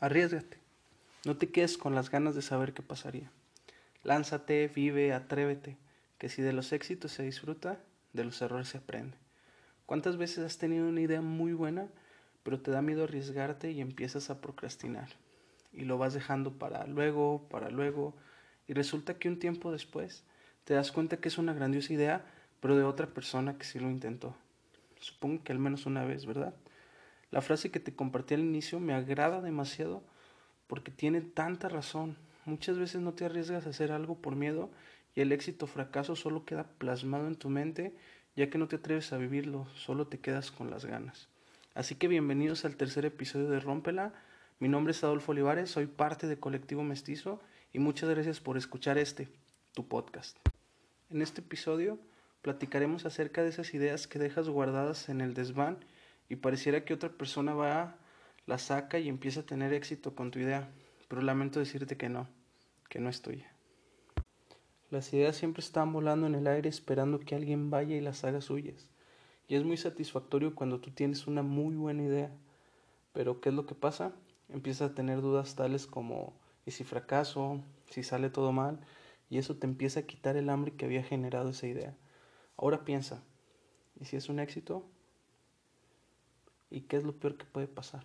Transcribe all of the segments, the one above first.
arriesgate. No te quedes con las ganas de saber qué pasaría. Lánzate, vive, atrévete, que si de los éxitos se disfruta, de los errores se aprende. ¿Cuántas veces has tenido una idea muy buena, pero te da miedo arriesgarte y empiezas a procrastinar? Y lo vas dejando para luego, para luego, y resulta que un tiempo después te das cuenta que es una grandiosa idea, pero de otra persona que sí lo intentó. Supongo que al menos una vez, ¿verdad? La frase que te compartí al inicio me agrada demasiado porque tiene tanta razón. Muchas veces no te arriesgas a hacer algo por miedo y el éxito o fracaso solo queda plasmado en tu mente ya que no te atreves a vivirlo, solo te quedas con las ganas. Así que bienvenidos al tercer episodio de Rómpela. Mi nombre es Adolfo Olivares, soy parte de Colectivo Mestizo y muchas gracias por escuchar este, tu podcast. En este episodio platicaremos acerca de esas ideas que dejas guardadas en el desván y pareciera que otra persona va, la saca y empieza a tener éxito con tu idea, pero lamento decirte que no, que no es tuya. Las ideas siempre están volando en el aire esperando que alguien vaya y las haga suyas. Y es muy satisfactorio cuando tú tienes una muy buena idea. Pero ¿qué es lo que pasa? Empiezas a tener dudas tales como ¿y si fracaso? ¿Si sale todo mal? Y eso te empieza a quitar el hambre que había generado esa idea. Ahora piensa, ¿y si es un éxito? ¿Y qué es lo peor que puede pasar?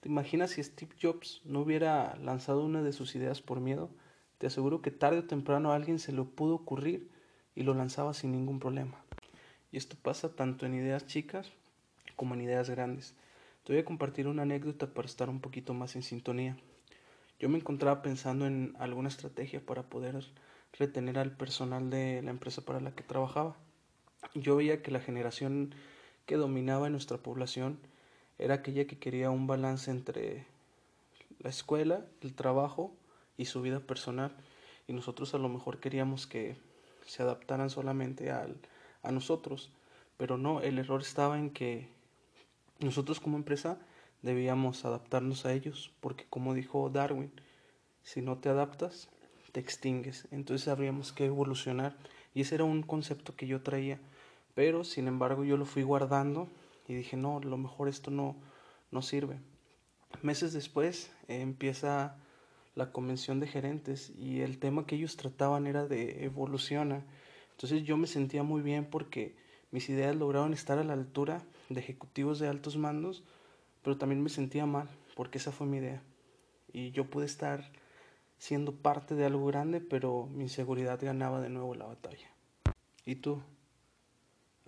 ¿Te imaginas si Steve Jobs no hubiera lanzado una de sus ideas por miedo? Te aseguro que tarde o temprano a alguien se le pudo ocurrir y lo lanzaba sin ningún problema. Y esto pasa tanto en ideas chicas como en ideas grandes. Te voy a compartir una anécdota para estar un poquito más en sintonía. Yo me encontraba pensando en alguna estrategia para poder retener al personal de la empresa para la que trabajaba. Yo veía que la generación que dominaba en nuestra población era aquella que quería un balance entre la escuela, el trabajo y su vida personal. Y nosotros a lo mejor queríamos que se adaptaran solamente al, a nosotros. Pero no, el error estaba en que nosotros como empresa debíamos adaptarnos a ellos, porque como dijo Darwin, si no te adaptas, te extingues. Entonces habríamos que evolucionar. Y ese era un concepto que yo traía. Pero sin embargo yo lo fui guardando y dije, no, lo mejor esto no, no sirve. Meses después eh, empieza la convención de gerentes y el tema que ellos trataban era de evoluciona. Entonces yo me sentía muy bien porque mis ideas lograron estar a la altura de ejecutivos de altos mandos, pero también me sentía mal porque esa fue mi idea. Y yo pude estar siendo parte de algo grande, pero mi inseguridad ganaba de nuevo la batalla. ¿Y tú?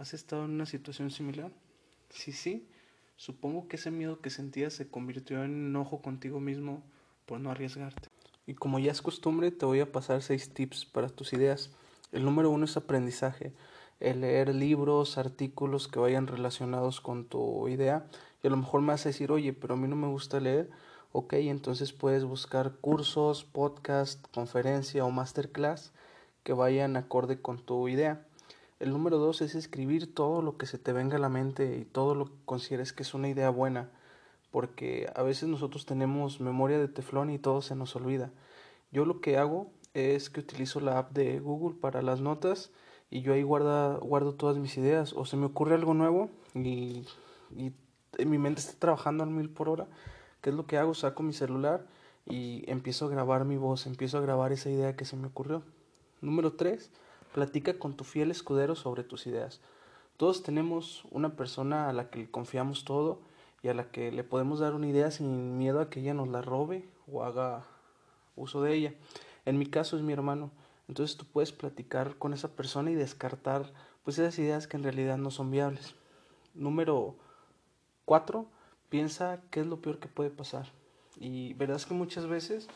¿Has estado en una situación similar? Sí, sí. Supongo que ese miedo que sentías se convirtió en enojo contigo mismo por no arriesgarte. Y como ya es costumbre, te voy a pasar seis tips para tus ideas. El número uno es aprendizaje. El leer libros, artículos que vayan relacionados con tu idea. Y a lo mejor me vas a decir, oye, pero a mí no me gusta leer. Ok, entonces puedes buscar cursos, podcast, conferencia o masterclass que vayan acorde con tu idea. El número dos es escribir todo lo que se te venga a la mente y todo lo que consideres que es una idea buena porque a veces nosotros tenemos memoria de teflón y todo se nos olvida. Yo lo que hago es que utilizo la app de Google para las notas y yo ahí guarda, guardo todas mis ideas o se me ocurre algo nuevo y, y mi mente está trabajando al mil por hora. ¿Qué es lo que hago? Saco mi celular y empiezo a grabar mi voz, empiezo a grabar esa idea que se me ocurrió. Número tres, platica con tu fiel escudero sobre tus ideas. Todos tenemos una persona a la que le confiamos todo y a la que le podemos dar una idea sin miedo a que ella nos la robe o haga uso de ella. En mi caso es mi hermano. Entonces tú puedes platicar con esa persona y descartar pues esas ideas que en realidad no son viables. Número cuatro, piensa qué es lo peor que puede pasar. Y verás que muchas veces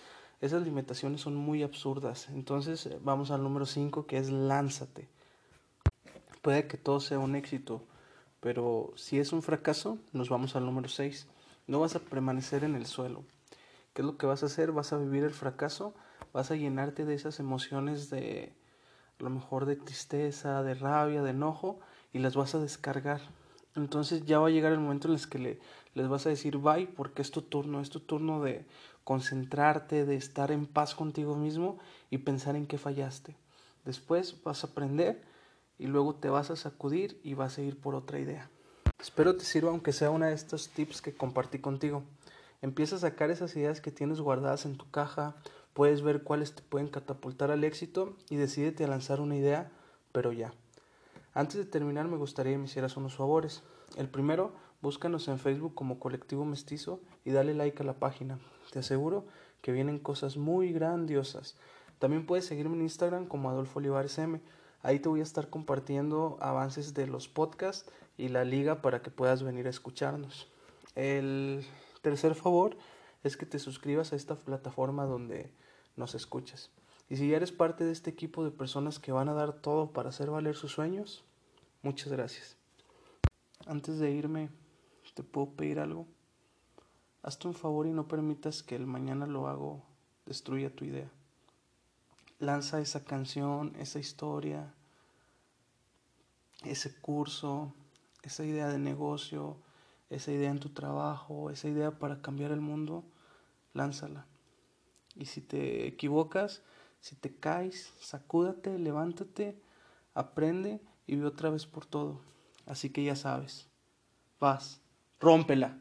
esas limitaciones son muy absurdas. Entonces vamos al número cinco que es lánzate. Puede que todo sea un éxito, pero si es un fracaso, nos vamos al número 6. No vas a permanecer en el suelo. ¿Qué es lo que vas a hacer? Vas a vivir el fracaso, vas a llenarte de esas emociones de a lo mejor de tristeza, de rabia, de enojo y las vas a descargar. Entonces ya va a llegar el momento en el que le, les vas a decir bye porque es tu turno, es tu turno de concentrarte, de estar en paz contigo mismo y pensar en qué fallaste. Después vas a aprender y luego te vas a sacudir y vas a ir por otra idea. Espero te sirva aunque sea una de estos tips que compartí contigo. Empieza a sacar esas ideas que tienes guardadas en tu caja, puedes ver cuáles te pueden catapultar al éxito y decídete a lanzar una idea, pero ya. Antes de terminar me gustaría que me hicieras unos favores. El primero, búscanos en Facebook como Colectivo Mestizo y dale like a la página. Te aseguro que vienen cosas muy grandiosas. También puedes seguirme en Instagram como Adolfo Olivares M. Ahí te voy a estar compartiendo avances de los podcasts y la liga para que puedas venir a escucharnos. El tercer favor es que te suscribas a esta plataforma donde nos escuchas. Y si ya eres parte de este equipo de personas que van a dar todo para hacer valer sus sueños, muchas gracias. Antes de irme, ¿te puedo pedir algo? Hazte un favor y no permitas que el mañana lo hago destruya tu idea. Lanza esa canción, esa historia, ese curso, esa idea de negocio, esa idea en tu trabajo, esa idea para cambiar el mundo, lánzala. Y si te equivocas, si te caes, sacúdate, levántate, aprende y ve otra vez por todo. Así que ya sabes, vas, rómpela.